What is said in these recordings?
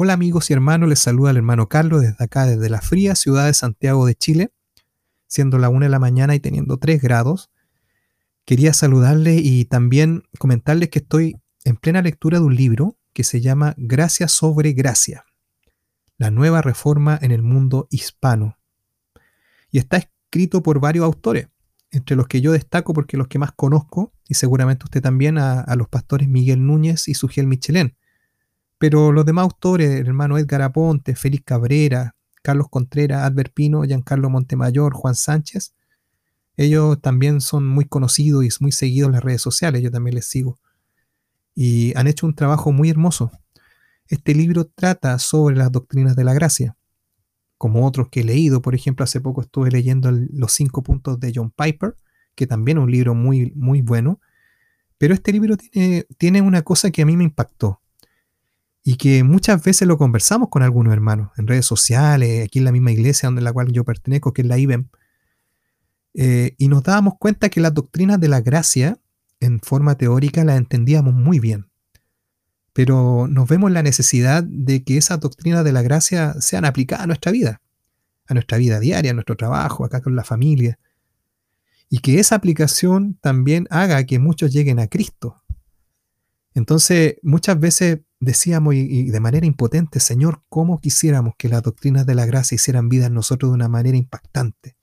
Hola amigos y hermanos, les saluda el hermano Carlos desde acá, desde la fría ciudad de Santiago de Chile, siendo la una de la mañana y teniendo 3 grados. Quería saludarles y también comentarles que estoy en plena lectura de un libro que se llama Gracia sobre Gracia, la nueva reforma en el mundo hispano. Y está escrito por varios autores, entre los que yo destaco porque los que más conozco, y seguramente usted también, a, los pastores Miguel Núñez y Sugiel Michelén pero los demás autores, el hermano Edgar Aponte, Félix Cabrera, Carlos Contreras, Albert Pino, Giancarlo Montemayor, Juan Sánchez, ellos también son muy conocidos y muy seguidos en las redes sociales, yo también les sigo. Y han hecho un trabajo muy hermoso. Este libro trata sobre las doctrinas de la gracia, como otros que he leído. Por ejemplo, hace poco estuve leyendo los cinco puntos de John Piper, que también es un libro muy, muy bueno. Pero este libro tiene, tiene una cosa que a mí me impactó y que muchas veces lo conversamos con algunos hermanos en redes sociales, aquí en la misma iglesia donde la cual yo pertenezco, que es la IBEM, eh, y nos dábamos cuenta que las doctrinas de la gracia, en forma teórica, las entendíamos muy bien. Pero nos vemos la necesidad de que esas doctrinas de la gracia sean aplicadas a nuestra vida, a nuestra vida diaria, a nuestro trabajo, acá con la familia. Y que esa aplicación también haga que muchos lleguen a Cristo. Entonces, muchas veces decíamos y, de manera impotente, Señor, ¿cómo quisiéramos que las doctrinas de la gracia hicieran vida en nosotros de una manera impactante?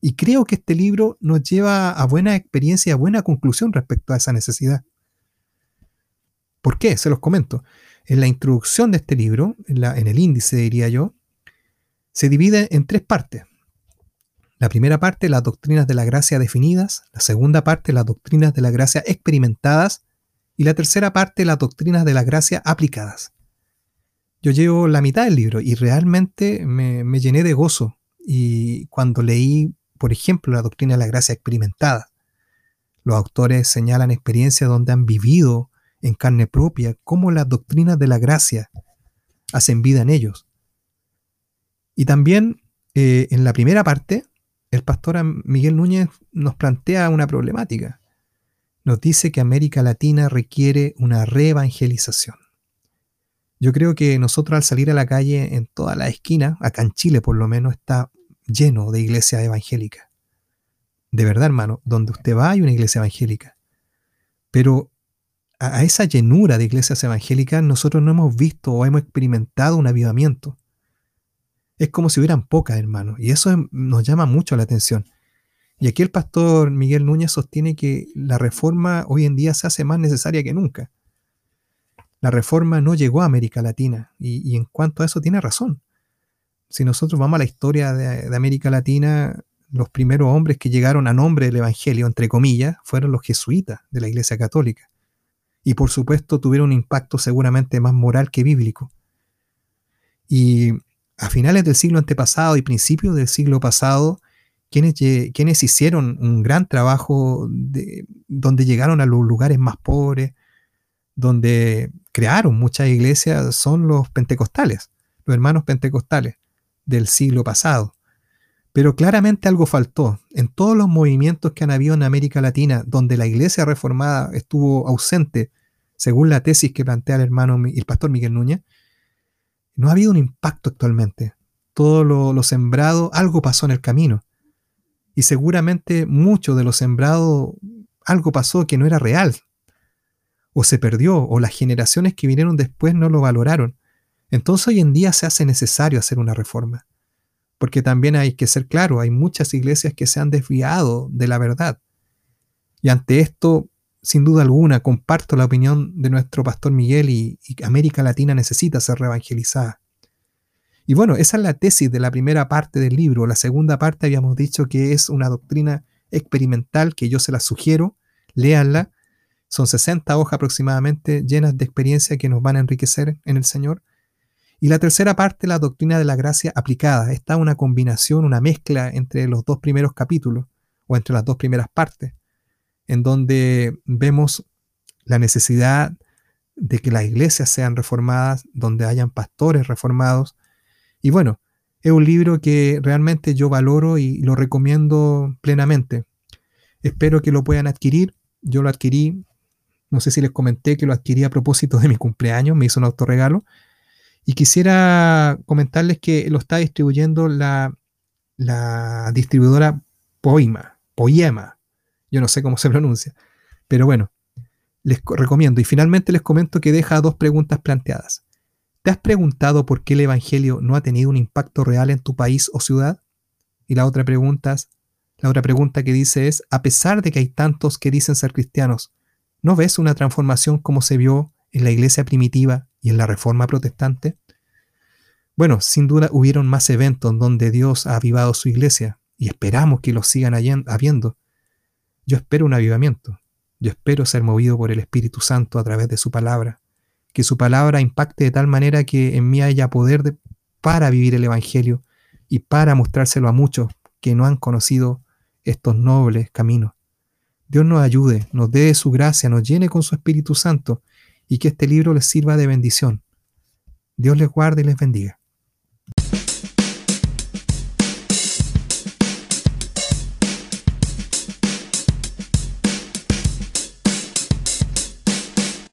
Y creo que este libro nos lleva a buena experiencia y a buena conclusión respecto a esa necesidad. ¿Por qué? Se los comento. En la introducción de este libro, en, en el índice diría yo, se divide en tres partes. La primera parte, las doctrinas de la gracia definidas. La segunda parte, las doctrinas de la gracia experimentadas y la tercera parte, las doctrinas de la gracia aplicadas. Yo llevo la mitad del libro y realmente me, llené de gozo y cuando leí, por ejemplo, la doctrina de la gracia experimentada, los autores señalan experiencias donde han vivido en carne propia cómo las doctrinas de la gracia hacen vida en ellos. Y también eh, en la primera parte, el pastor Miguel Núñez nos plantea una problemática nos dice que América Latina requiere una reevangelización. Yo creo que nosotros al salir a la calle en toda la esquina, acá en Chile por lo menos, está lleno de iglesias evangélicas. De verdad, hermano, donde usted va hay una iglesia evangélica. Pero a esa llenura de iglesias evangélicas nosotros no hemos visto o hemos experimentado un avivamiento. Es como si hubieran pocas, hermano, y eso nos llama mucho la atención. Y aquí el pastor Miguel Núñez sostiene que la reforma hoy en día se hace más necesaria que nunca. La reforma no llegó a América Latina y, en cuanto a eso tiene razón. Si nosotros vamos a la historia de, de América Latina, los primeros hombres que llegaron a nombre del Evangelio, entre comillas, fueron los jesuitas de la Iglesia Católica. Y por supuesto tuvieron un impacto seguramente más moral que bíblico. Y a finales del siglo antepasado y principios del siglo pasado, quienes, hicieron un gran trabajo de, donde llegaron a los lugares más pobres, donde crearon muchas iglesias, son los pentecostales, los hermanos pentecostales del siglo pasado. Pero claramente algo faltó. En todos los movimientos que han habido en América Latina, donde la iglesia reformada estuvo ausente, según la tesis que plantea el hermano el pastor Miguel Núñez, no ha habido un impacto actualmente. Todo lo sembrado, algo pasó en el camino. Y seguramente mucho de lo sembrado, algo pasó que no era real. O se perdió, o las generaciones que vinieron después no lo valoraron. Entonces hoy en día se hace necesario hacer una reforma. Porque también hay que ser claro, hay muchas iglesias que se han desviado de la verdad. Y ante esto, sin duda alguna, comparto la opinión de nuestro pastor Miguel y, América Latina necesita ser reevangelizada. Y bueno, esa es la tesis de la primera parte del libro. La segunda parte habíamos dicho que es una doctrina experimental que yo se la sugiero, léanla. Son 60 hojas aproximadamente llenas de experiencia que nos van a enriquecer en el Señor. Y la tercera parte, la doctrina de la gracia aplicada. Está una combinación, una mezcla entre los dos primeros capítulos o entre las dos primeras partes, en donde vemos la necesidad de que las iglesias sean reformadas, donde hayan pastores reformados, y bueno, es un libro que realmente yo valoro y lo recomiendo plenamente. Espero que lo puedan adquirir. Yo lo adquirí, no sé si les comenté que lo adquirí a propósito de mi cumpleaños, me hizo un autorregalo. Y quisiera comentarles que lo está distribuyendo la, distribuidora Poima, Poema. Yo no sé cómo se pronuncia. Pero bueno, les recomiendo. Y finalmente les comento que deja dos preguntas planteadas. ¿Te has preguntado por qué el Evangelio no ha tenido un impacto real en tu país o ciudad? Y la otra pregunta, la otra pregunta que dice es, a pesar de que hay tantos que dicen ser cristianos, ¿no ves una transformación como se vio en la iglesia primitiva y en la reforma protestante? Bueno, sin duda hubieron más eventos donde Dios ha avivado su iglesia y esperamos que los sigan habiendo. Yo espero un avivamiento. Yo espero ser movido por el Espíritu Santo a través de su palabra que su palabra impacte de tal manera que en mí haya poder para vivir el Evangelio y para mostrárselo a muchos que no han conocido estos nobles caminos. Dios nos ayude, nos dé su gracia, nos llene con su Espíritu Santo y que este libro les sirva de bendición. Dios les guarde y les bendiga.